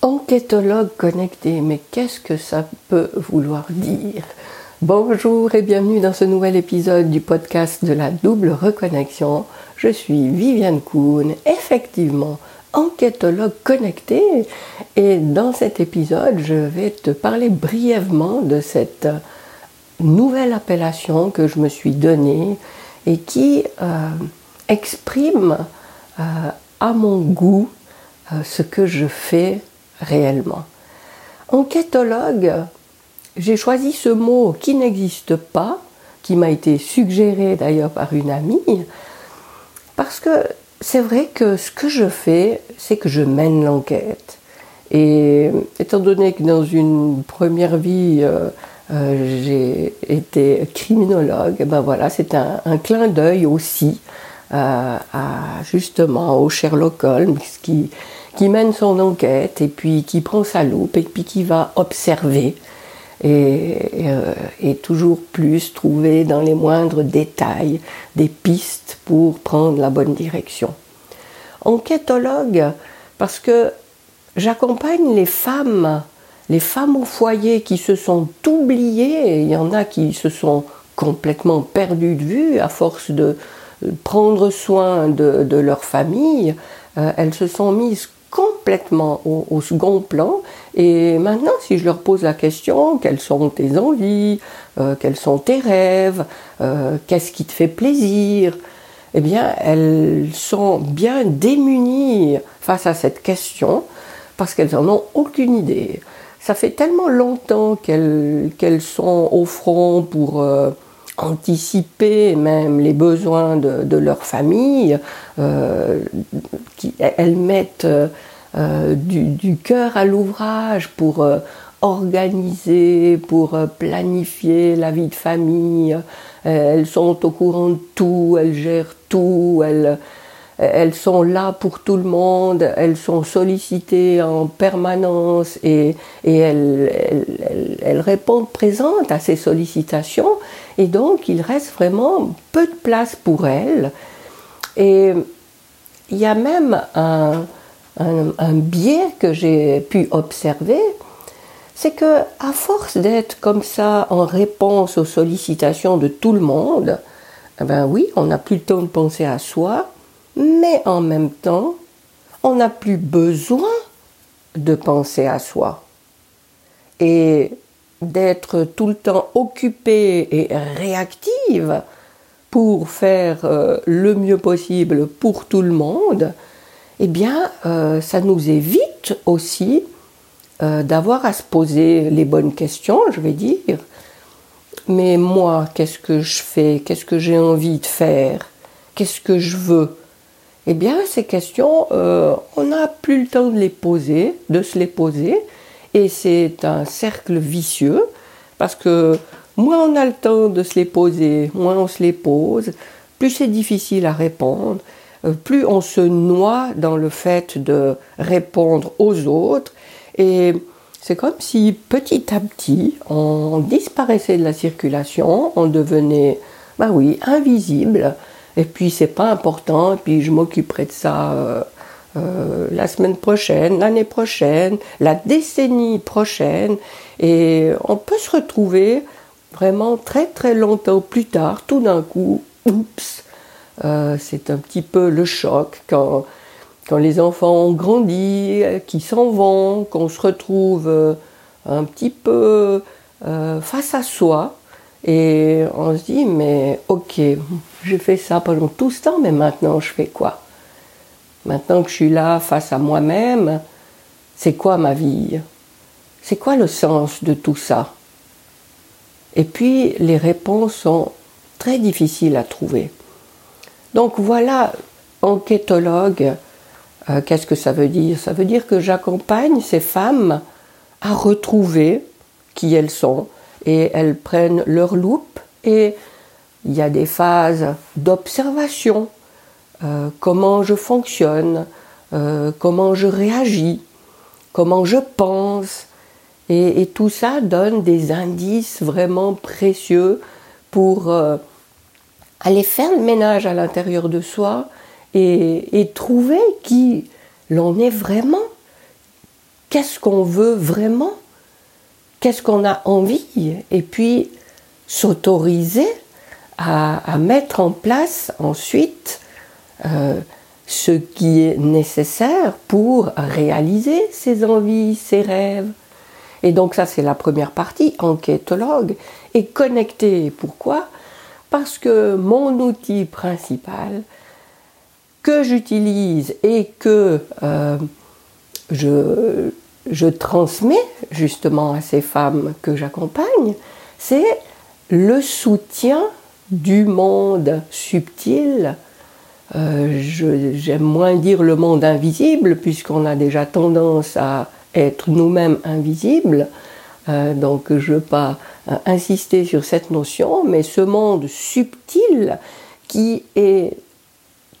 Enquêtologue connecté, mais qu'est-ce que ça peut vouloir dire? Bonjour et bienvenue dans ce nouvel épisode du podcast de la double reconnexion. Je suis Viviane Kuhn, effectivement enquêtologue connecté et dans cet épisode je vais te parler brièvement de cette nouvelle appellation que je me suis donnée et qui euh, exprime euh, à mon goût euh, ce que je fais réellement. Enquêtologue, j'ai choisi ce mot qui n'existe pas, qui m'a été suggéré d'ailleurs par une amie, parce que c'est vrai que ce que je fais, c'est que je mène l'enquête. Et étant donné que dans une première vie, euh, euh, j'ai été criminologue, ben voilà, c'est un, clin d'œil aussi euh, à, justement au Sherlock Holmes qui, qui mène son enquête et puis qui prend sa loupe et puis qui va observer et, euh, et, toujours plus trouver dans les moindres détails des pistes pour prendre la bonne direction. Enquêtologue, parce que j'accompagne les femmes, les femmes au foyer qui se sont oubliées, il y en a qui se sont complètement perdues de vue à force de prendre soin de, de leur famille, euh, elles se sont mises complètement au, second plan. Et maintenant, si je leur pose la question, quelles sont tes envies, euh, quels sont tes rêves, euh, qu'est-ce qui te fait plaisir, eh bien, elles sont bien démunies face à cette question parce qu'elles n'en ont aucune idée. Ça fait tellement longtemps qu'elles sont au front pour euh, anticiper même les besoins de, leur famille, euh, elles mettent euh, du, cœur à l'ouvrage pour euh, organiser, pour planifier la vie de famille. elles sont au courant de tout, elles gèrent tout, elles sont là pour tout le monde, elles sont sollicitées en permanence et, elles, répondent présentes à ces sollicitations et donc il reste vraiment peu de place pour elles. Et il y a même un, biais que j'ai pu observer, c'est que à force d'être comme ça en réponse aux sollicitations de tout le monde, eh ben oui, on n'a plus le temps de penser à soi, mais en même temps, on n'a plus besoin de penser à soi. Et d'être tout le temps occupée et réactive pour faire euh, le mieux possible pour tout le monde, eh bien, euh, ça nous évite aussi euh, d'avoir à se poser les bonnes questions, je vais dire. Mais moi, qu'est-ce que je fais? Qu'est-ce que j'ai envie de faire? Qu'est-ce que je veux? Eh bien, ces questions, on n'a plus le temps de les poser, de se les poser, et c'est un cercle vicieux, parce que moins on a le temps de se les poser, moins on se les pose, plus c'est difficile à répondre, euh, plus on se noie dans le fait de répondre aux autres, et c'est comme si petit à petit on disparaissait de la circulation, on devenait, bah oui, invisible, et puis c'est pas important, et puis je m'occuperai de ça euh, euh, la semaine prochaine, l'année prochaine, la décennie prochaine, et on peut se retrouver vraiment très très longtemps plus tard, tout d'un coup, oups, euh, c'est un petit peu le choc quand, quand les enfants ont grandi, qu'ils s'en vont, qu'on se retrouve un petit peu face à soi, et on se dit, mais ok, j'ai fait ça pendant tout ce temps, mais maintenant je fais quoi? Maintenant que je suis là face à moi-même, c'est quoi ma vie? C'est quoi le sens de tout ça? Et puis les réponses sont très difficiles à trouver. Donc voilà, enquêtologue, euh, qu'est-ce que ça veut dire? Ça veut dire que j'accompagne ces femmes à retrouver qui elles sont, et elles prennent leur loupe et il y a des phases d'observation, euh, comment je fonctionne, euh, comment je réagis, comment je pense, et, tout ça donne des indices vraiment précieux pour euh, aller faire le ménage à l'intérieur de soi et, et trouver qui l'on est vraiment, qu'est-ce qu'on veut vraiment, qu'est-ce qu'on a envie, et puis s'autoriser à, mettre en place ensuite euh, ce qui est nécessaire pour réaliser ses envies, ses rêves. Et donc ça c'est la première partie, enquêtologue, et connecté. Pourquoi? Parce que mon outil principal que j'utilise et que euh, je, je transmets justement à ces femmes que j'accompagne, c'est le soutien du monde subtil. Euh, j'aime moins dire le monde invisible, puisqu'on a déjà tendance à être nous-mêmes invisibles. Euh, donc je ne veux pas euh, insister sur cette notion, mais ce monde subtil qui est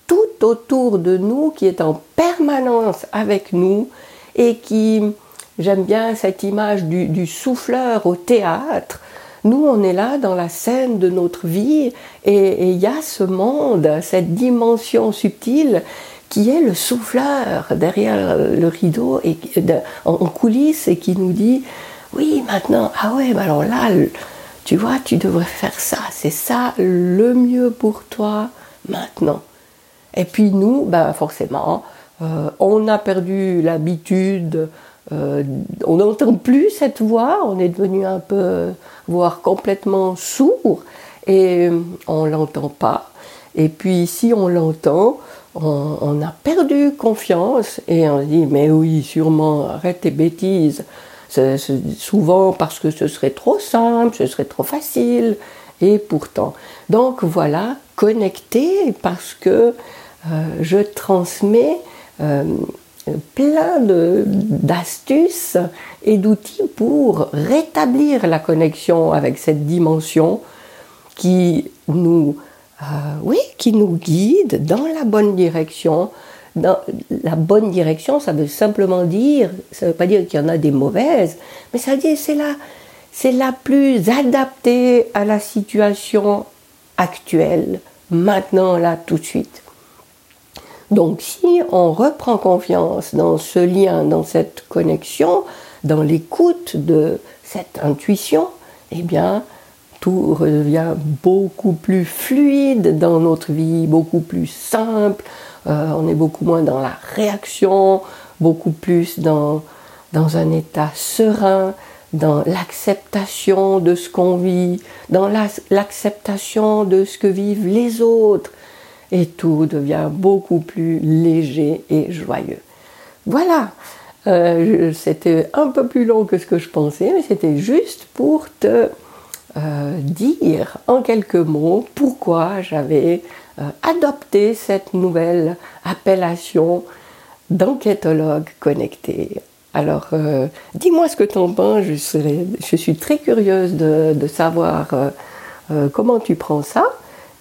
tout autour de nous, qui est en permanence avec nous et qui, j'aime bien cette image du souffleur au théâtre, nous, on est là dans la scène de notre vie et il y a ce monde, cette dimension subtile qui est le souffleur derrière le rideau et en coulisses et qui nous dit oui maintenant ah ouais alors là tu vois tu devrais faire ça. C'est ça le mieux pour toi maintenant. Et puis nous ben forcément euh, on a perdu l'habitude euh, on n'entend plus cette voix, on est devenu un peu, voire complètement sourd, et on ne l'entend pas. Et puis si on l'entend, on, a perdu confiance et on dit mais oui, sûrement, arrête tes bêtises. Souvent parce que ce serait trop simple, ce serait trop facile, et pourtant. Donc voilà, connecté parce que euh, je transmets euh, plein d'astuces et d'outils pour rétablir la connexion avec cette dimension qui nous, euh, guide dans la bonne direction. La bonne direction, ça veut simplement dire, ça ne veut pas dire qu'il y en a des mauvaises, mais ça veut dire c'est c'est la plus adaptée à la situation actuelle, maintenant, là, tout de suite. Donc si on reprend confiance dans ce lien, dans cette connexion, dans l'écoute de cette intuition, eh bien, tout redevient beaucoup plus fluide dans notre vie, beaucoup plus simple, euh, on est beaucoup moins dans la réaction, beaucoup plus dans, dans un état serein, dans l'acceptation de ce qu'on vit, dans l'acceptation de ce que vivent les autres, et tout devient beaucoup plus léger et joyeux. Voilà, euh, c'était un peu plus long que ce que je pensais, mais c'était juste pour te euh, dire en quelques mots pourquoi j'avais euh, adopté cette nouvelle appellation d'enquêtologue connecté. Alors, dis-moi ce que tu en penses, je, suis très curieuse de savoir comment tu prends ça.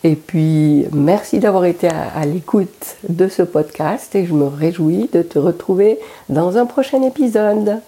Et puis, merci d'avoir été à, l'écoute de ce podcast et je me réjouis de te retrouver dans un prochain épisode.